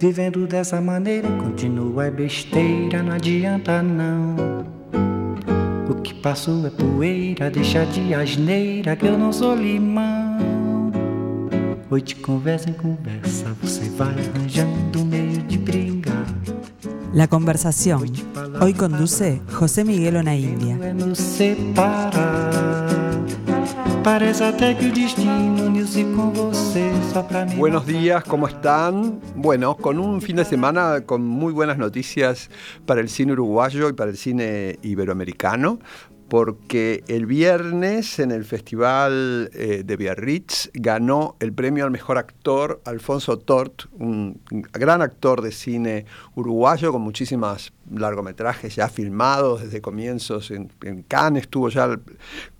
Vivendo dessa maneira continua é besteira, não adianta não. O que passou é poeira, deixa de asneira que eu não sou limão. Hoy de conversa en conversa você vai arranjando meio de brigar. La conversación. Hoy conduce José Miguel nos separar. Parece até que o destino uniu-se com você só pra mim. Buenos días, ¿cómo están? Bueno, con un fin de semana con muy buenas noticias para el cine uruguayo y para el cine iberoamericano porque el viernes en el Festival eh, de Biarritz ganó el premio al mejor actor Alfonso Tort, un gran actor de cine uruguayo con muchísimas largometrajes ya filmados desde comienzos en, Cannes, estuvo ya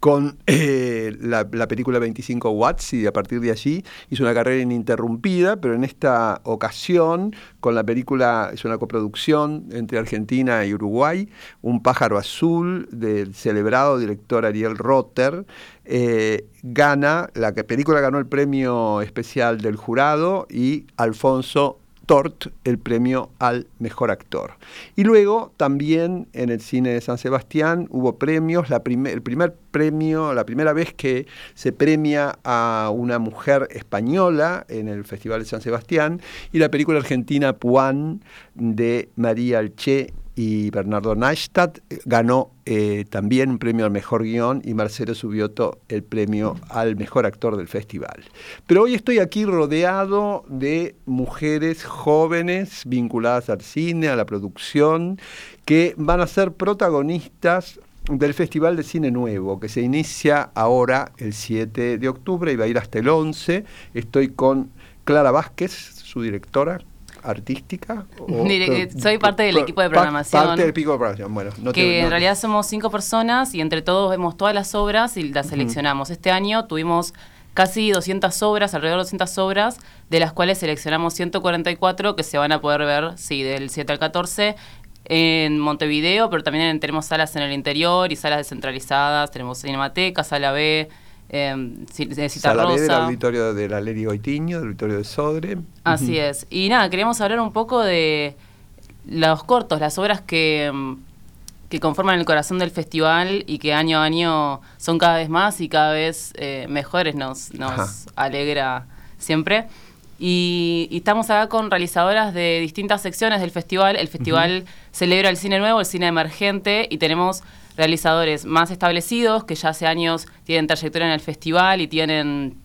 con eh, la, película 25 Watts y a partir de allí hizo una carrera ininterrumpida, pero en esta ocasión con la película, es una coproducción entre Argentina y Uruguay, Un pájaro azul del celebrado director Ariel Rotter, eh, gana, la película ganó el premio especial del jurado y Alfonso Tort el premio al mejor actor. Y luego también en el cine de San Sebastián hubo premios, la el primer premio, la primera vez que se premia a una mujer española en el Festival de San Sebastián y la película argentina Puan de María Alche y Bernardo Neistat ganó eh, también un premio al mejor guion y Marcelo Subioto el premio al mejor actor del festival. Pero hoy estoy aquí rodeado de mujeres jóvenes vinculadas al cine, a la producción, que van a ser protagonistas del Festival de Cine Nuevo, que se inicia ahora el 7 de octubre y va a ir hasta el 11. Estoy con Clara Vázquez, su directora artística? Soy parte del equipo de programación. Parte del equipo de programación, bueno. que en realidad somos cinco personas y entre todos vemos todas las obras y las seleccionamos. Este año tuvimos casi 200 obras, alrededor de 200 obras, de las cuales seleccionamos 144 que se van a poder ver, sí, del 7 al 14 en Montevideo, pero también tenemos salas en el interior y salas descentralizadas, tenemos Cinemateca, Sala B, eh, Cita Rosa. del auditorio de la Leri Goitiño, del auditorio de Sodre. Así es. Y nada, queríamos hablar un poco de los cortos, las obras que, em, que conforman el corazón del festival y que año a año son cada vez más y cada vez eh, mejores, nos, nos alegra siempre. Y, estamos acá con realizadoras de distintas secciones del festival. El festival celebra el cine nuevo, el cine emergente y tenemos realizadores más establecidos que ya hace años tienen trayectoria en el festival y tienen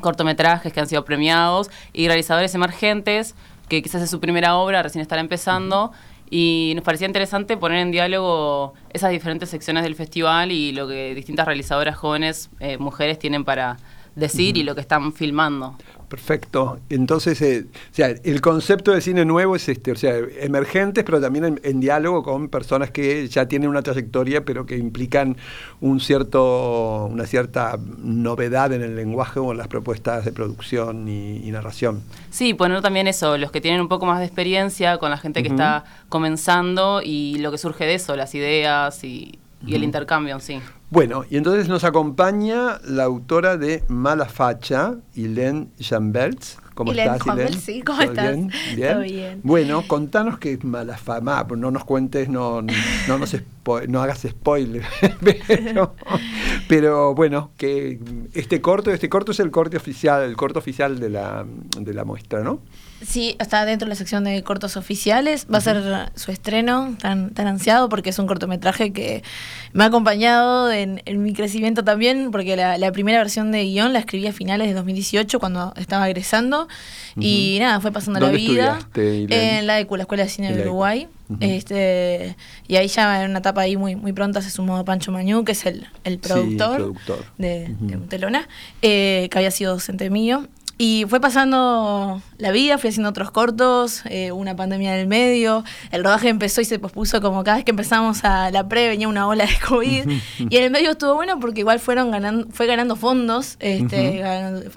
cortometrajes que han sido premiados y realizadores emergentes que quizás es su primera obra, recién están empezando. Y nos parecía interesante poner en diálogo esas diferentes secciones del festival y lo que distintas realizadoras jóvenes, eh, mujeres, tienen para decir y lo que están filmando. Perfecto. Entonces, eh, o sea, el concepto de cine nuevo es este, o sea, emergentes, pero también en, diálogo con personas que ya tienen una trayectoria, pero que implican un cierto, una cierta novedad en el lenguaje o en las propuestas de producción y, narración. Sí, poner también eso, los que tienen un poco más de experiencia con la gente que está comenzando y lo que surge de eso, las ideas y, el intercambio sí. Bueno, y entonces nos acompaña la autora de Mala Facha, Hélène Jambels. ¿Cómo estás, Sí, ¿cómo estás? Bien? Bueno, contanos qué es Mala Fama, no nos cuentes, no, no, nos no hagas spoiler, pero, bueno, que este corto, este corto es el corte oficial, el corto oficial de la, de la muestra, ¿no? Sí, está dentro de la sección de cortos oficiales. Va a ser su estreno tan, tan ansiado porque es un cortometraje que me ha acompañado en, mi crecimiento también, porque la, primera versión de guion la escribí a finales de 2018 cuando estaba egresando. Y nada, fue pasando la vida. En la ECU, la Escuela de Cine de Uruguay. este, y ahí ya en una etapa ahí muy, muy pronta se sumó Pancho Mañú, que es el, el productor, de, Montelona, eh, que había sido docente mío. Y fue pasando la vida, fui haciendo otros cortos, eh, una pandemia en el medio, el rodaje empezó y se pospuso como cada vez que empezamos a la pre venía una ola de COVID y en el medio estuvo bueno porque igual fueron ganando, fue ganando fondos, este,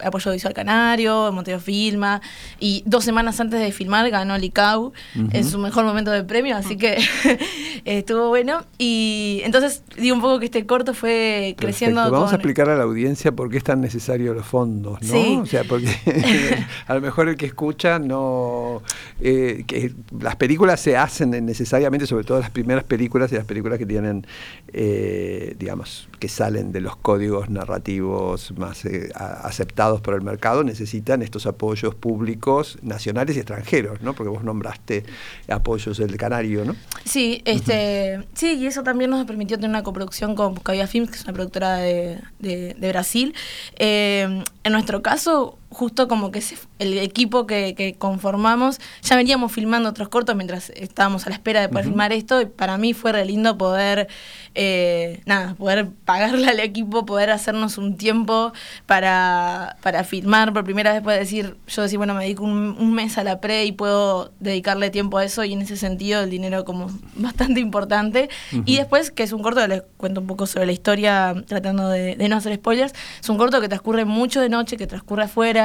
apoyo visual canario, Monteo Filma y dos semanas antes de filmar ganó Licau en su mejor momento de premio, así que estuvo bueno y entonces digo un poco que este corto fue creciendo. Vamos a explicar a la audiencia por qué es tan necesario los fondos, ¿no? Sí. O sea, porque a lo mejor el que escucha no... eh, que las películas se hacen necesariamente, sobre todo las primeras películas y las películas que tienen, eh, digamos, que salen de los códigos narrativos más eh, aceptados por el mercado, necesitan estos apoyos públicos nacionales y extranjeros, ¿no? Porque vos nombraste apoyos del Canario, ¿no? Sí, este, sí, y eso también nos permitió tener una coproducción con Buscavia Films, que es una productora de, de- de Brasil. Eh, en nuestro caso, justo como que se- el equipo que, que conformamos, ya veníamos filmando otros cortos mientras estábamos a la espera de poder filmar esto, y para mí fue re lindo poder, eh, nada, poder pagarle al equipo, poder hacernos un tiempo para, para filmar por primera vez, poder decir, yo decir, bueno, me dedico un, un mes a la pre y puedo dedicarle tiempo a eso y en ese sentido el dinero como bastante importante. Y después, que es un corto, les cuento un poco sobre la historia, tratando de, de no hacer spoilers, es un corto que transcurre mucho de noche, que transcurre afuera,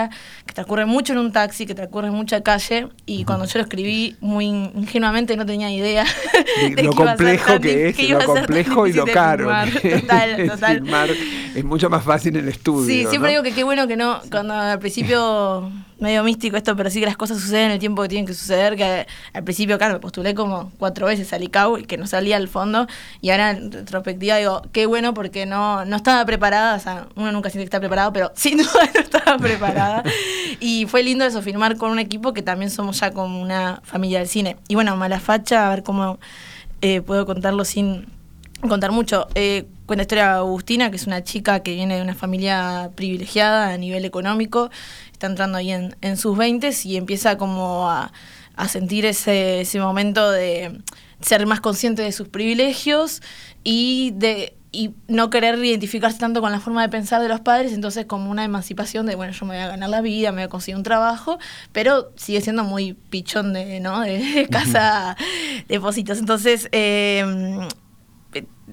que transcurre mucho en un taxi, que transcurre en mucha calle y cuando yo lo escribí muy ingenuamente no tenía idea De lo que iba a ser complejo tan que es, lo complejo y lo caro. Total, total. filmar es mucho más fácil en el estudio. Sí, siempre ¿no? digo que qué bueno que no, cuando al principio, medio místico esto, pero sí que las cosas suceden en el tiempo que tienen que suceder, que al principio, claro, me postulé como cuatro veces al ICAO y que no salía al fondo, y ahora en retrospectiva digo, qué bueno porque no, no estaba preparada, o sea, uno nunca siente que está preparado, pero sin duda no estaba preparada, y fue lindo eso, filmar con un equipo que también somos ya como una familia del cine. Y bueno, Malafacha, a ver cómo eh, puedo contarlo sin contar mucho. Eh, cuenta la historia de Agustina, que es una chica que viene de una familia privilegiada a nivel económico, está entrando ahí en, en sus 20 y empieza como a, a sentir ese, ese momento de ser más consciente de sus privilegios y de y no querer identificarse tanto con la forma de pensar de los padres, entonces como una emancipación de, bueno, yo me voy a ganar la vida, me voy a conseguir un trabajo, pero sigue siendo muy pichón de, ¿no? de casa de positos. Entonces, eh,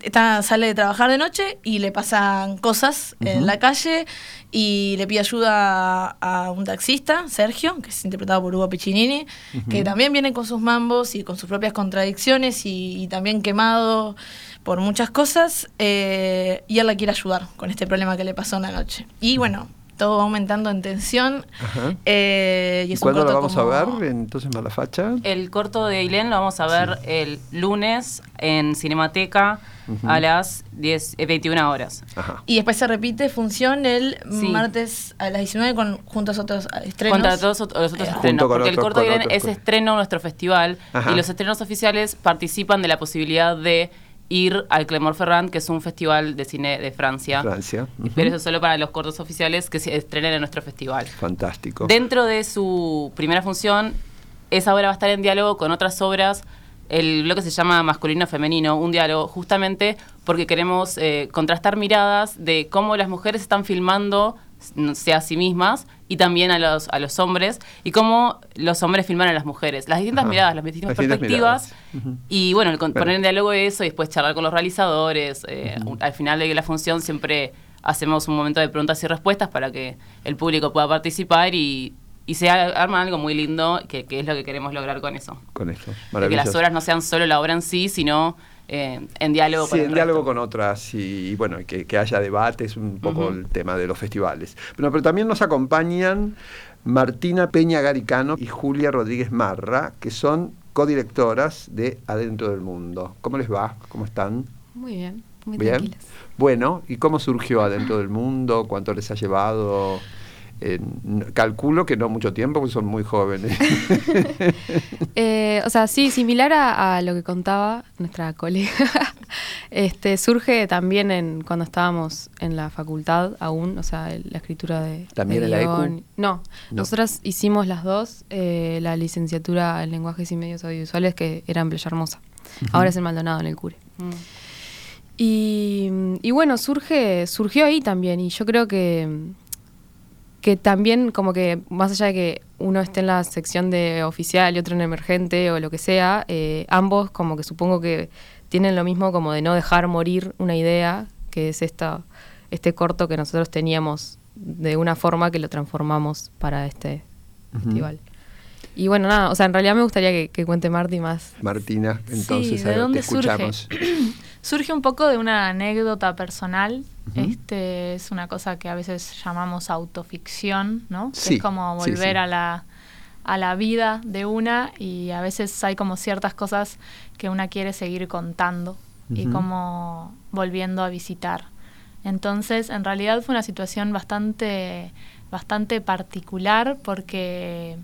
está, sale de trabajar de noche y le pasan cosas en la calle y le pide ayuda a, a un taxista, Sergio, que es interpretado por Hugo Piccinini, que también viene con sus mambos y con sus propias contradicciones y, y también quemado por muchas cosas eh, y él la quiere ayudar con este problema que le pasó en la noche. Y bueno, todo va aumentando en tensión. Ajá. eh, y ¿Y cuándo lo vamos como- a ver? Entonces, Malafacha. El corto de Ailén lo vamos a ver el lunes en Cinemateca a las 10, eh, 21 horas. Ajá. Y después se repite función el Sí. martes a las 19 con juntos otros estrenos. Contra todos los otros Eh, estrenos, porque el corto de Ailén es estreno en nuestro festival Ajá. y los estrenos oficiales participan de la posibilidad de ir al Clermont Ferrand, que es un festival de cine de Francia. Francia. Y- Pero eso es solo para los cortos oficiales que se estrenen en nuestro festival. Fantástico. Dentro de su primera función, esa obra va a estar en diálogo con otras obras. El bloque se llama Masculino-Femenino, un diálogo justamente porque queremos eh, contrastar miradas de cómo las mujeres están filmando sea a sí mismas y también a los, a los hombres y cómo los hombres filman a las mujeres. Las distintas Ajá. miradas, las distintas Las distintas perspectivas. miradas. Y bueno, el con- poner en diálogo eso y después charlar con los realizadores. eh, Al final de la función siempre hacemos un momento de preguntas y respuestas para que el público pueda participar y, y se arma algo muy lindo, que, que es lo que queremos lograr con eso. Con esto. De que Maravilloso. las obras no sean solo la obra en sí, sino eh, en diálogo Sí, con el en diálogo resto. con otras y, y bueno, que, que haya debate es un poco Ujú. el tema de los festivales. Bueno, pero también nos acompañan Martina Peña Garicano y Julia Rodríguez Marra, que son codirectoras de Adentro del Mundo. ¿Cómo les va? ¿Cómo están? Muy bien, muy Bien. tranquilas. Bueno, ¿y cómo surgió Adentro del Mundo? ¿Cuánto les ha llevado? Eh, calculo que no mucho tiempo, porque son muy jóvenes. Eh, o sea, sí, similar a, a lo que contaba nuestra colega, este, surge también en cuando estábamos en la facultad aún, o sea, la escritura de. ¿También de en la ECU? No, No. nosotras hicimos las dos, eh, la licenciatura en lenguajes y medios audiovisuales, que era en Playa Hermosa. Ahora es en Maldonado, en el Cure. Mm. Y, y bueno, surge, surgió ahí también. Y yo creo que, que también, como que más allá de que uno esté en la sección de oficial y otro en emergente o lo que sea, eh, ambos como que supongo que tienen lo mismo como de no dejar morir una idea, que es esta, este corto que nosotros teníamos de una forma que lo transformamos para este festival. Y bueno, nada, o sea, en realidad me gustaría que, que cuente Marty más. Martina, entonces Sí, a ¿de ver, dónde te escuchamos. Surge un poco de una anécdota personal Este es una cosa que a veces llamamos autoficción, ¿no? Sí, es como volver sí. a la a la vida de una y a veces hay como ciertas cosas que una quiere seguir contando y como volviendo a visitar. Entonces, en realidad fue una situación bastante bastante particular porque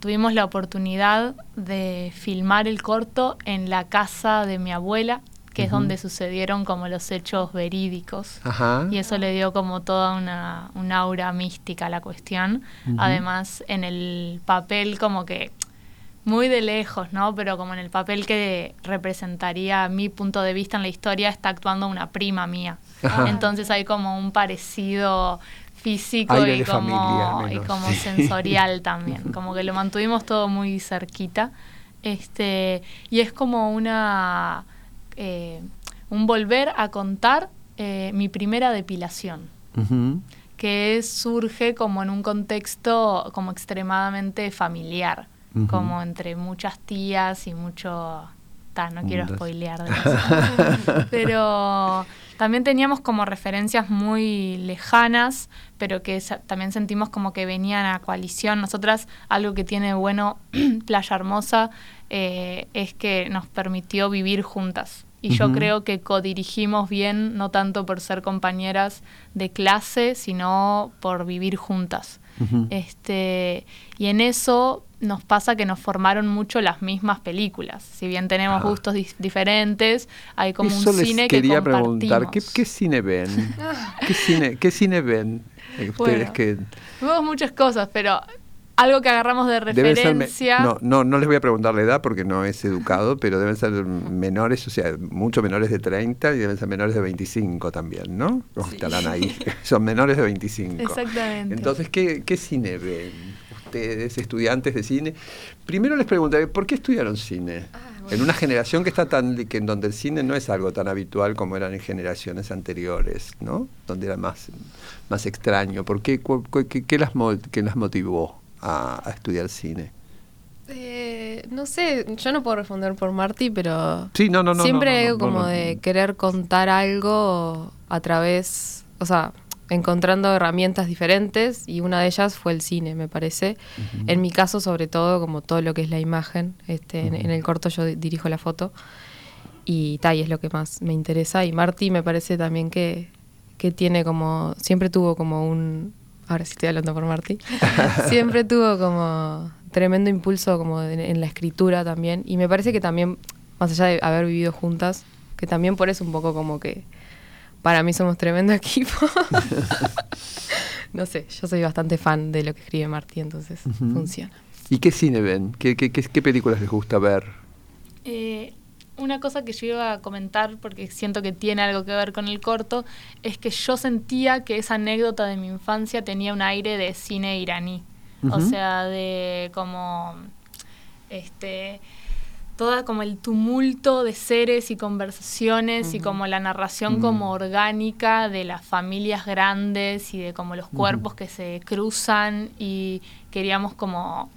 tuvimos la oportunidad de filmar el corto en la casa de mi abuela, que es donde sucedieron como los hechos verídicos. Ajá. Y eso le dio como toda una, una aura mística a la cuestión. Además, en el papel como que muy de lejos, ¿no? Pero como en el papel que representaría mi punto de vista en la historia, está actuando una prima mía. Ajá. Entonces hay como un parecido físico Aire y como, familia, y como sí. sensorial también. Como que lo mantuvimos todo muy cerquita. Este, y es como una eh, un volver a contar eh, mi primera depilación. Que es- surge como en un contexto como extremadamente familiar, como entre muchas tías y mucho... Ta, no quiero spoilear de eso. Pero también teníamos como referencias muy lejanas, pero que también sentimos como que venían a coalición. Nosotras, algo que tiene bueno Playa Hermosa eh, es que nos permitió vivir juntas. Y yo creo que codirigimos bien, no tanto por ser compañeras de clase, sino por vivir juntas. Este, y en eso nos pasa que nos formaron mucho las mismas películas. Si bien tenemos Ah. gustos dis- diferentes, hay como Eso un les cine que quería compartimos. preguntar, ¿qué, qué cine ven? ¿Qué cine, qué cine ven? Ustedes Bueno, que Vemos muchas cosas, pero algo que agarramos de ser referencia... no, no, no les voy a preguntar la edad porque no es educado, pero deben ser menores, o sea, mucho menores de 30 y deben ser menores de 25 también, ¿no? ¿Cómo estarán ahí? Son menores de 25. Exactamente. Entonces, ¿qué, qué cine ven ustedes, estudiantes de cine? Primero les preguntaré, ¿por qué estudiaron cine? En una generación que está tan que en donde el cine no es algo tan habitual como eran en generaciones anteriores, ¿no? Donde era más, más extraño. ¿Por qué, cu- qué, qué las, qué las motivó a, a estudiar cine? Eh, no sé, yo no puedo responder por Marty, pero Sí, no, no, no. siempre como de querer contar algo a través, o sea, encontrando herramientas diferentes y una de ellas fue el cine, me parece. En mi caso, sobre todo, como todo lo que es la imagen, este, en, en el corto yo di- dirijo la foto y tal, es lo que más me interesa. Y Marty me parece también que, que tiene como, siempre tuvo como un, ahora sí estoy hablando por Marty, siempre tuvo como tremendo impulso como en, en la escritura también. Y me parece que también, más allá de haber vivido juntas, que también por eso un poco como que para mí somos tremendo equipo. no sé, yo soy bastante fan de lo que escribe Marty, entonces funciona. ¿Y qué cine ven? ¿Qué, qué, qué, qué películas les gusta ver? Eh, una cosa que yo iba a comentar, porque siento que tiene algo que ver con el corto, es que yo sentía que esa anécdota de mi infancia tenía un aire de cine iraní. O sea, de como este toda como el tumulto de seres y conversaciones y como la narración como orgánica de las familias grandes y de como los cuerpos que se cruzan y queríamos como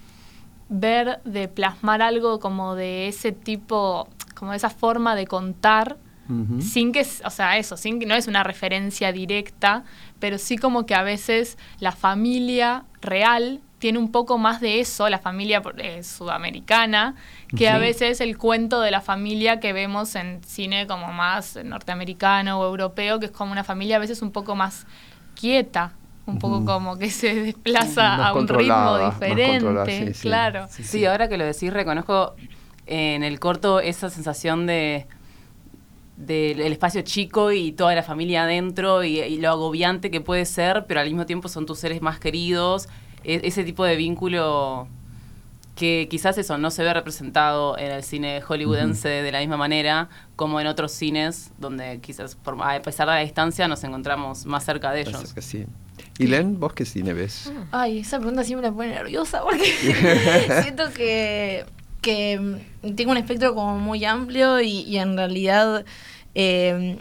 ver de plasmar algo como de ese tipo, como de esa forma de contar, sin que, o sea, eso, sin que no es una referencia directa, pero sí como que a veces la familia real tiene un poco más de eso, la familia eh, sudamericana, que a veces el cuento de la familia que vemos en cine como más norteamericano o europeo, que es como una familia a veces un poco más quieta, un poco como que se desplaza Más a un ritmo diferente, sí, sí. claro. Sí, ahora que lo decís, reconozco en el corto esa sensación de del el espacio chico y toda la familia adentro y, y lo agobiante que puede ser, pero al mismo tiempo son tus seres más queridos, ese tipo de vínculo que quizás eso no se ve representado en el cine hollywoodense de la misma manera como en otros cines donde quizás por- a pesar de la distancia nos encontramos más cerca de ellos. Así que sí. Y Len, ¿vos qué cine ves? Ay, esa pregunta siempre me pone nerviosa porque siento que, que mm, tengo un espectro como muy amplio y, y en realidad eh,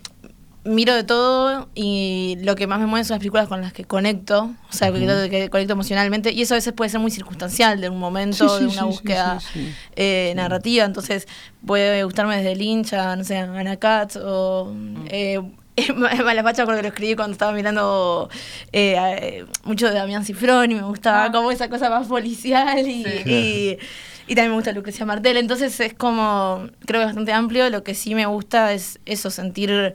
miro de todo y lo que más me mueve son las películas con las que conecto, o sea, que, que conecto emocionalmente y eso a veces puede ser muy circunstancial de un momento, Sí, sí, de una sí, búsqueda eh, narrativa, entonces puede gustarme desde Lynch a, no sé, Anna Katz o eh, Mala facha porque lo escribí cuando estaba mirando eh, eh, mucho de Damián Cifrón y me gustaba Ah. como esa cosa más policial y, y- y también me gusta Lucrecia Martel. Entonces es como, creo que es bastante amplio. Lo que sí me gusta es eso, sentir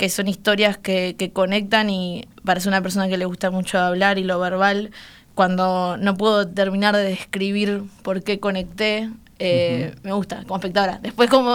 que son historias que, que conectan y parece una persona que le gusta mucho hablar y lo verbal. Cuando no puedo terminar de describir por qué conecté, eh, me gusta como espectadora. Después como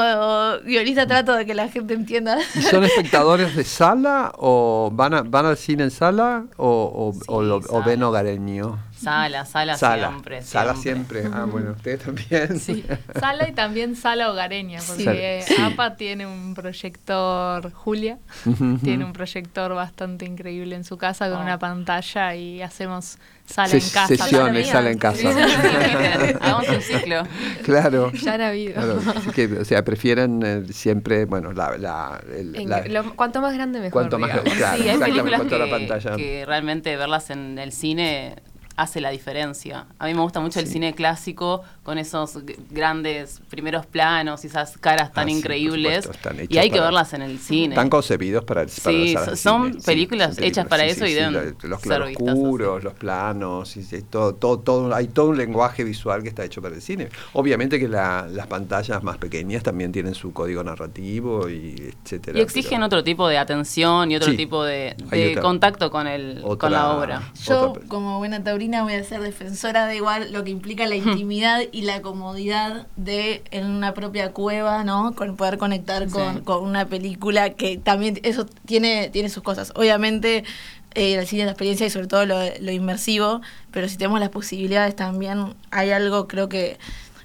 guionista trato de que la gente entienda. ¿Y son espectadores de sala o van, a- van al cine en sala o, o- o lo- o sala. ven hogareño? Sala, sala, Sala, siempre. sala siempre. Ah, bueno, ustedes también. Sí. Sala y también sala hogareña, porque Sí. APA tiene un proyector, Julia, Ujú. tiene un proyector bastante increíble en su casa con Oh. una pantalla y hacemos sala Ses- en casa. sesiones, Sala en casa. Hagamos un ciclo. claro. Ya han habido. Claro, así que, o sea, prefieren eh, siempre, bueno, la, la, el- En- la- lo- cuanto más grande mejor. cuanto más digamos. claro, sí, hay exactamente, películas a la que, pantalla. que realmente verlas en el cine hace la diferencia. A mí me gusta mucho el cine clásico con esos grandes primeros planos y esas caras tan Ah, sí, increíbles. supuesto, y hay que verlas en el cine. Están concebidos para el para Sí, son cine, películas son hechas para sí, eso y sí, deben lo- Los claroscuros, los planos, y todo, todo, todo, hay todo un lenguaje visual que está hecho para el cine. Obviamente que la- las pantallas más pequeñas también tienen su código narrativo y etcétera. Y exigen pero otro tipo de atención y otro Sí. tipo de, Hay de otra- contacto con, el, otra- con la obra. Yo, otra- como buena taurina, voy a ser defensora de igual lo que implica la intimidad y la comodidad de en una propia cueva, ¿no? Con poder conectar con, Sí. con una película que también eso tiene, tiene sus cosas. Obviamente, eh, el cine es la experiencia y sobre todo lo, lo inmersivo, pero si tenemos las posibilidades también, hay algo creo que,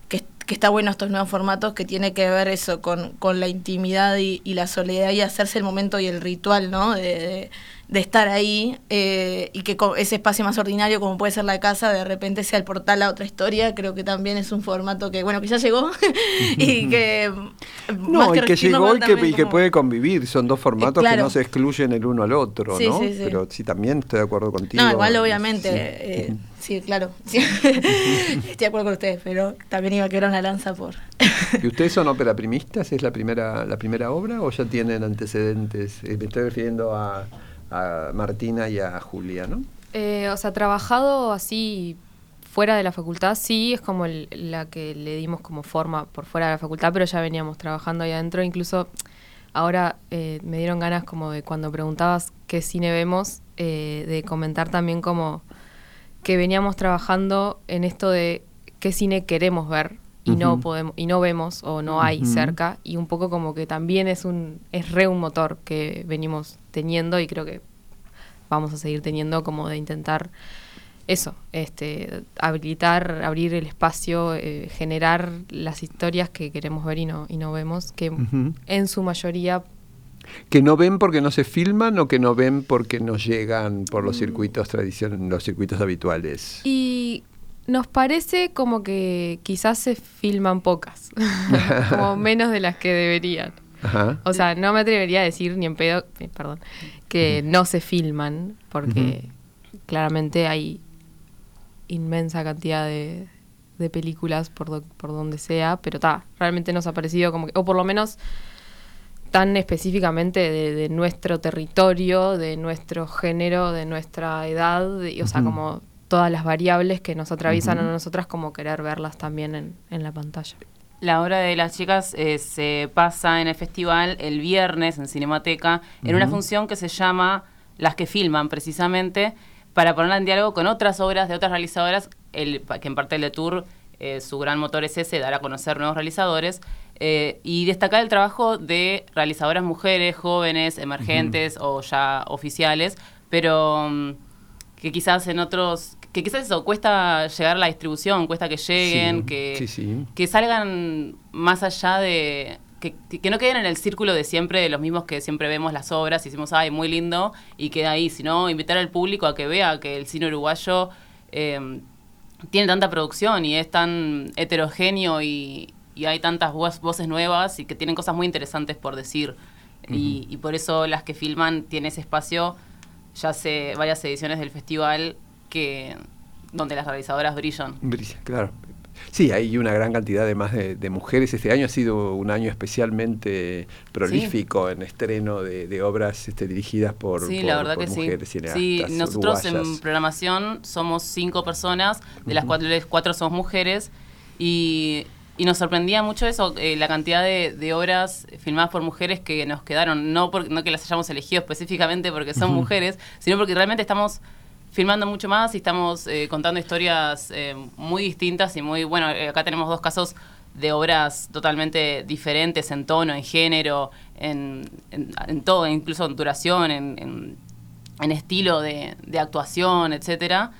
que, que está bueno estos nuevos formatos que tiene que ver eso con, con la intimidad y, y la soledad y hacerse el momento y el ritual, ¿no? De, de- de estar ahí eh, y que ese espacio más ordinario como puede ser la casa de repente sea el portal a otra historia creo que también es un formato que bueno que ya llegó y que No, y que regirnos llegó y que, también y que como- puede convivir. Son dos formatos que claro. no se excluyen el uno al otro, Sí, ¿no? sí, sí. Pero sí, también estoy de acuerdo contigo. no igual obviamente Sí. eh, sí, claro sí. estoy de acuerdo con ustedes pero también iba a quebrar una lanza por ¿Y ustedes son ópera primistas? ¿Es la primera, la primera obra o ya tienen antecedentes? Eh, me estoy refiriendo a, a Martina y a Julia, ¿no? Eh, o sea, trabajado así fuera de la facultad, sí, es como la que le dimos como forma por fuera de la facultad, pero ya veníamos trabajando ahí adentro. Incluso ahora eh, me dieron ganas como de cuando preguntabas qué cine vemos, eh, de comentar también como que veníamos trabajando en esto de qué cine queremos ver y no podemos y no vemos o no hay cerca y un poco como que también es un es re un motor que venimos teniendo y creo que vamos a seguir teniendo como de intentar eso, este, habilitar, abrir el espacio, eh, generar las historias que queremos ver y no, y no vemos, que en su mayoría ¿Que no ven porque no se filman o que no ven porque no llegan por Mm. los circuitos tradicion los circuitos habituales? Y nos parece como que quizás se filman pocas, como menos de las que deberían. Ajá. O sea, no me atrevería a decir ni en pedo, eh, perdón, que no se filman, porque claramente hay inmensa cantidad de, de películas por, do- por donde sea, pero está, realmente nos ha parecido como que, o por lo menos tan específicamente de, de nuestro territorio, de nuestro género, de nuestra edad, de- o sea, como todas las variables que nos atraviesan a nosotras, como querer verlas también en, en la pantalla. La obra de las chicas eh, se pasa en el festival el viernes en Cinemateca en una función que se llama Las que filman, precisamente, para ponerla en diálogo con otras obras de otras realizadoras, el, que en parte del tour eh, su gran motor es ese, dar a conocer nuevos realizadores, eh, y destacar el trabajo de realizadoras mujeres, jóvenes, emergentes o ya oficiales, pero mm, que quizás en otros, que quizás eso, cuesta llegar a la distribución, cuesta que lleguen, Sí, que sí, sí. que salgan más allá de. Que, que no queden en el círculo de siempre, de los mismos que siempre vemos las obras y decimos, ay, muy lindo, y queda ahí, sino invitar al público a que vea que el cine uruguayo eh, tiene tanta producción y es tan heterogéneo y, y hay tantas voces nuevas y que tienen cosas muy interesantes por decir. y, y por eso las que filman tiene ese espacio, ya hace varias ediciones del festival que donde las realizadoras brillan. Brilla, claro. Sí, hay una gran cantidad de más de, mujeres. Este año ha sido un año especialmente prolífico en estreno de, obras este, dirigidas por, sí, la verdad que mujeres sí. Sí, nosotros en programación somos cinco personas, de las cuales cuatro somos mujeres, y, nos sorprendía mucho eso, eh, la cantidad de, obras filmadas por mujeres que nos quedaron, no, por, no que las hayamos elegido específicamente porque son mujeres, sino porque realmente estamos filmando mucho más y estamos eh, contando historias eh, muy distintas y muy, bueno, eh, acá tenemos dos casos de obras totalmente diferentes en tono, en género, en, en, todo, incluso en duración, en, en estilo de, de, actuación, etcétera.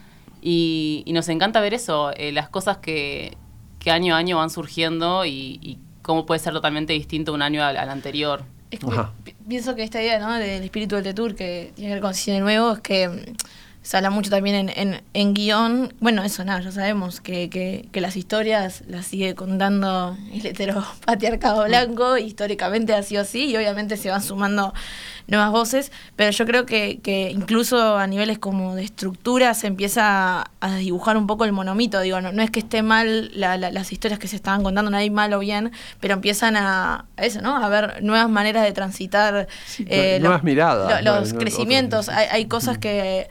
Y, nos encanta ver eso, las cosas que, que, año a año van surgiendo y, cómo puede ser totalmente distinto un año al, anterior. pienso que esta idea ¿no? del espíritu del Tour que tiene que ver con cine nuevo es que se habla mucho también en, en, en guion. Bueno, eso nada, ya sabemos que, que, que, las historias las sigue contando el heteropatriarcado blanco, históricamente ha sido así, y obviamente se van sumando nuevas voces, pero yo creo que, que incluso a niveles como de estructura se empieza a, dibujar un poco el monomito, digo, no, no es que esté mal las historias que se estaban contando, no hay mal o bien, pero empiezan a, eso, ¿no? A ver nuevas maneras de transitar. Eh, nuevas miradas. los crecimientos, hay, hay cosas que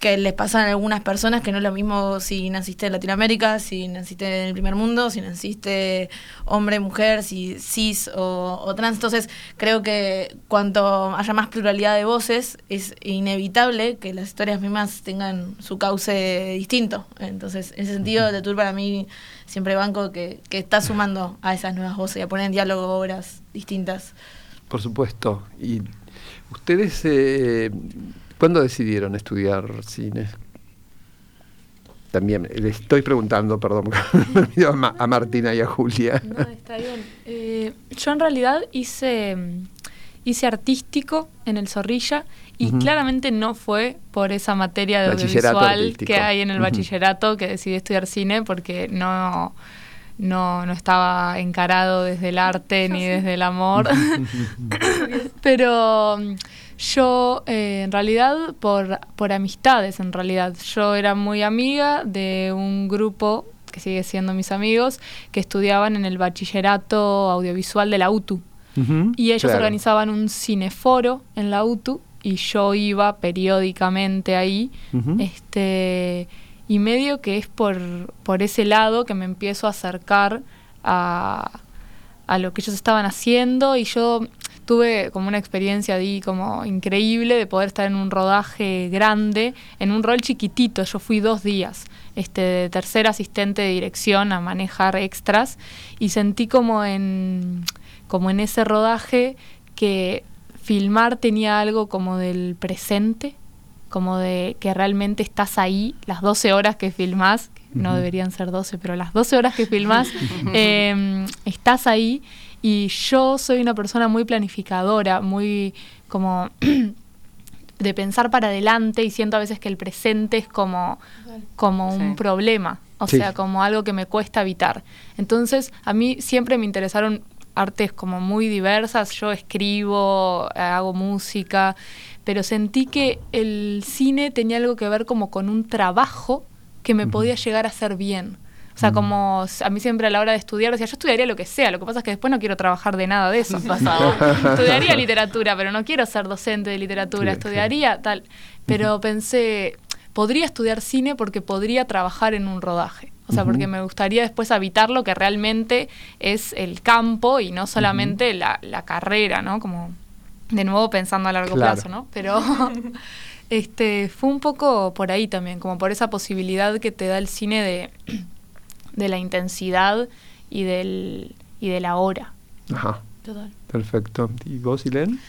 que les pasan a algunas personas, que no es lo mismo si naciste en Latinoamérica, si naciste en el primer mundo, si naciste hombre, mujer, si cis o, trans. Entonces, creo que cuanto haya más pluralidad de voces, es inevitable que las historias mismas tengan su cauce distinto. Entonces, en ese sentido, The Tour para mí siempre banco que, que está sumando a esas nuevas voces y a poner en diálogo obras distintas. Por supuesto. Y ustedes... Eh, ¿Cuándo decidieron estudiar cine? También le estoy preguntando, perdón, a, Martina y a Julia. No, está bien. Eh, yo en realidad hice, hice artístico en el Zorrilla y claramente no fue por esa materia de audiovisual que hay en el bachillerato que decidí estudiar cine porque no, no, no estaba encarado desde el arte ni desde el amor. Pero yo, eh, en realidad, por, por amistades, en realidad. Yo era muy amiga de un grupo que sigue siendo mis amigos, que estudiaban en el bachillerato audiovisual de la UTU. y ellos organizaban un cineforo en la UTU y yo iba periódicamente ahí. este, y medio que es por, por ese lado que me empiezo a acercar a, a lo que ellos estaban haciendo y yo tuve como una experiencia ahí como increíble de poder estar en un rodaje grande, en un rol chiquitito. Yo fui dos días, este, de tercer asistente de dirección a manejar extras y sentí como en, como en ese rodaje que filmar tenía algo como del presente, como de que realmente estás ahí las 12 horas que filmás, no deberían ser 12, pero las 12 horas que filmás, em, estás ahí y yo soy una persona muy planificadora, muy como de pensar para adelante y siento a veces que el presente es como, como un problema, o sea, como algo que me cuesta evitar. Entonces, a mí siempre me interesaron artes como muy diversas, yo escribo, hago música, pero sentí que el cine tenía algo que ver como con un trabajo que me podía llegar a hacer bien. O sea, como a mí siempre a la hora de estudiar decía, yo estudiaría lo que sea, lo que pasa es que después no quiero trabajar de nada de eso. estudiaría literatura, pero no quiero ser docente de literatura, estudiaría tal. Pero pensé, podría estudiar cine porque podría trabajar en un rodaje. O sea, porque me gustaría después habitar lo que realmente es el campo y no solamente la, carrera, ¿no? Como de nuevo pensando a largo plazo, ¿no? Pero este fue un poco por ahí también, como por esa posibilidad que te da el cine de de la intensidad y, del, y de la hora. Ajá. Total. Perfecto. ¿Y vos, Ilén?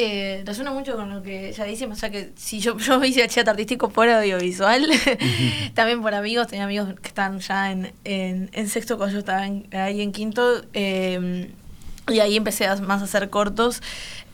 Eh, resuena mucho con lo que ya dice, o sea que si yo, yo hice chat artístico por audiovisual, también por amigos, tenía amigos que están ya en, en, sexto cuando yo estaba ahí en quinto, em, y ahí empecé a, más a hacer cortos,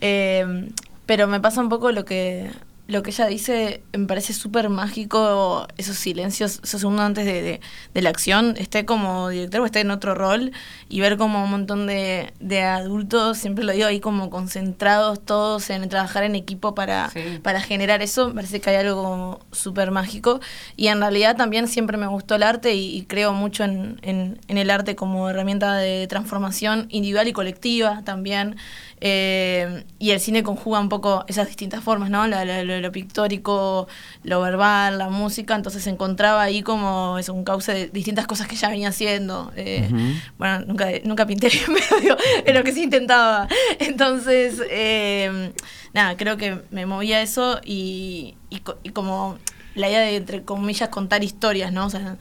em, pero me pasa un poco lo que lo que ella dice me parece súper mágico, esos silencios, esos segundos antes de, de, la acción, esté como director o esté en otro rol y ver como un montón de, de, adultos, siempre lo digo ahí como concentrados todos en trabajar en equipo para, para generar eso, me parece que hay algo súper mágico y en realidad también siempre me gustó el arte y, creo mucho en, en, en el arte como herramienta de transformación individual y colectiva también. Eh, y el cine conjuga un poco esas distintas formas, ¿no? Lo, pictórico, lo verbal, la música. Entonces se encontraba ahí como es un cauce de distintas cosas que ya venía haciendo. Eh, bueno, nunca, nunca pinté medio, en lo que se intentaba. Entonces, eh, nada, creo que me movía eso y, y, como la idea de, entre comillas, contar historias, ¿no? O sea,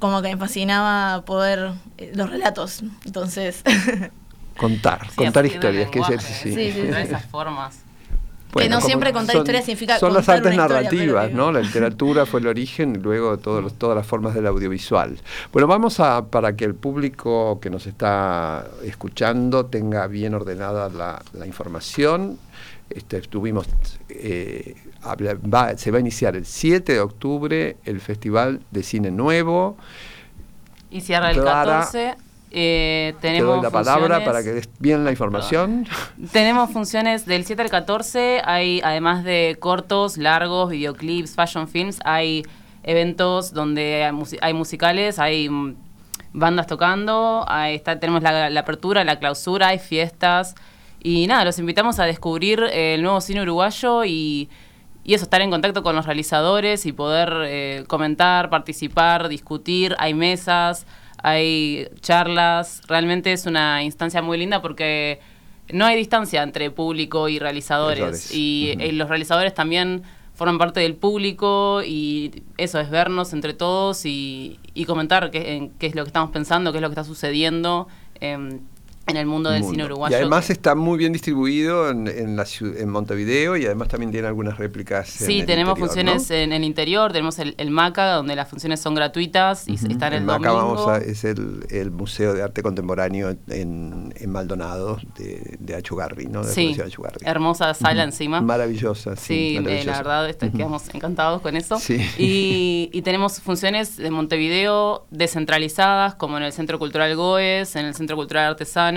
como que me fascinaba poder los relatos. Entonces. Contar, contar historias, que es sí. sí, sí, esas formas. que no siempre contar historias significa Son las artes narrativas, ¿no? La literatura fue el origen y luego todos todas las formas del audiovisual. Bueno, vamos a, para que el público que nos está escuchando tenga bien ordenada la, información. Este, estuvimos, eh, se va a iniciar el 7 de octubre el Festival de Cine Nuevo. Y cierra el 14 eh, tenemos Te doy la palabra para que des bien la información. Tenemos funciones del 7 al 14, hay además de cortos, largos, videoclips, fashion films, hay eventos donde hay, musicales, hay mm, bandas tocando, ahí está, tenemos la, apertura, la clausura, hay fiestas. Y nada, los invitamos a descubrir el nuevo cine uruguayo y, eso, estar en contacto con los realizadores y poder eh, comentar, participar, discutir. Hay mesas, hay charlas, realmente es una instancia muy linda porque no hay distancia entre público y realizadores. Y eh, los realizadores también forman parte del público y eso es vernos entre todos y, comentar qué, qué, es lo que estamos pensando, qué es lo que está sucediendo. Em, en el mundo del cine uruguayo. Y además está muy bien distribuido en, en, la, en Montevideo y además también tiene algunas réplicas. Sí, tenemos funciones en el interior, tenemos el, MACA, donde las funciones son gratuitas y están el, el MACA vamos es el, Museo de Arte Contemporáneo en, Maldonado de, de Achugarri, ¿no? sí, hermosa sala encima. Maravillosa, sí. Sí, la verdad este, quedamos encantados con eso. Sí. Y, y tenemos funciones de Montevideo descentralizadas, como en el Centro Cultural Goes, en el Centro Cultural Artesano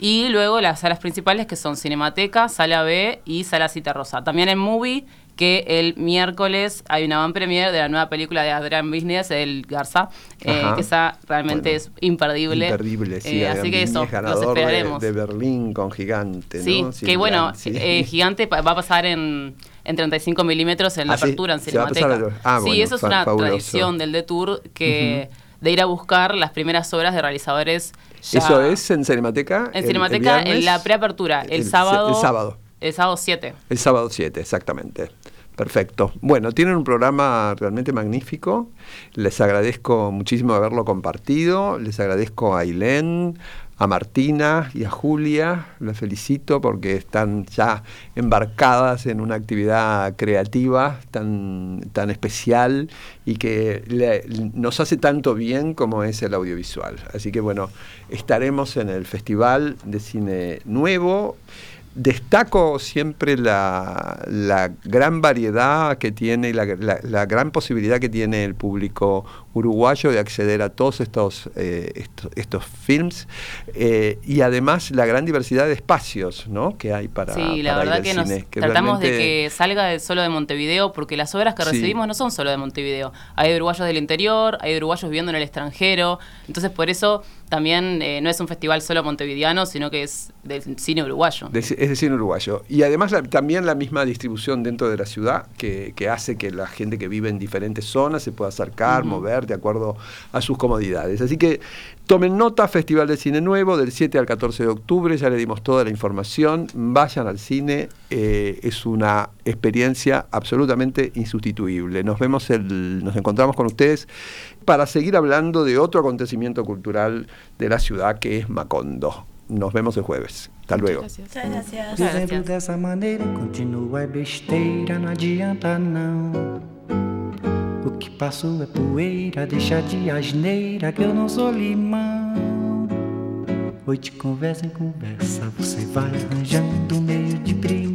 y luego las salas principales que son Cinemateca, Sala B y Sala Cita Rosa. También en Movie, que el miércoles hay una van premier de la nueva película de Adrian Business, el Garza, eh, que esa realmente es imperdible. Imperdible, sí. Eh, así que eso, los esperaremos. De, Berlín con Gigante, Sí, que bueno, eh, Gigante va a pasar en en 35 milímetros en la ah, apertura en Cinemateca. Ah, sí, eso es una tradición del D-Tour que de ir a buscar las primeras obras de realizadores. ¿Eso es en Cinemateca? En Cinemateca, en la preapertura, el, sábado. El sábado. El sábado 7. El sábado 7, exactamente. Perfecto. Bueno, tienen un programa realmente magnífico. Les agradezco muchísimo haberlo compartido. Les agradezco a Ailén, a Martina y a Julia, las felicito porque están ya embarcadas en una actividad creativa tan, tan especial y que nos hace tanto bien como es el audiovisual. Así que bueno, estaremos en el Festival de Cine Nuevo destaco siempre la, gran variedad que tiene y la, gran posibilidad que tiene el público uruguayo de acceder a todos estos, eh, estos, films eh, y además la gran diversidad de espacios que hay para Sí, la verdad que nos tratamos de que salga solo de Montevideo porque las obras que recibimos no son solo de Montevideo. Hay uruguayos del interior, hay uruguayos viviendo en el extranjero, entonces por eso también eh, no es un festival solo montevideano, sino que es del cine uruguayo. es del cine uruguayo. Y además también la misma distribución dentro de la ciudad que, hace que la gente que vive en diferentes zonas se pueda acercar, mover de acuerdo a sus comodidades. Así que tomen nota, Festival de Cine Nuevo, del 7 al 14 de octubre, ya le dimos toda la información, vayan al cine, eh, es una experiencia absolutamente insustituible. Nos vemos, el, nos encontramos con ustedes para seguir hablando de otro acontecimiento cultural de la ciudad que es Macondo. Nos vemos el jueves. Hasta luego. Muchas gracias. Dizendo dessa maneira, continua é besteira, não adianta não. O que passou é poeira, deixa de asneira que eu não sou limão. Hoje conversa em conversa, você vai arranjando meio de brigar.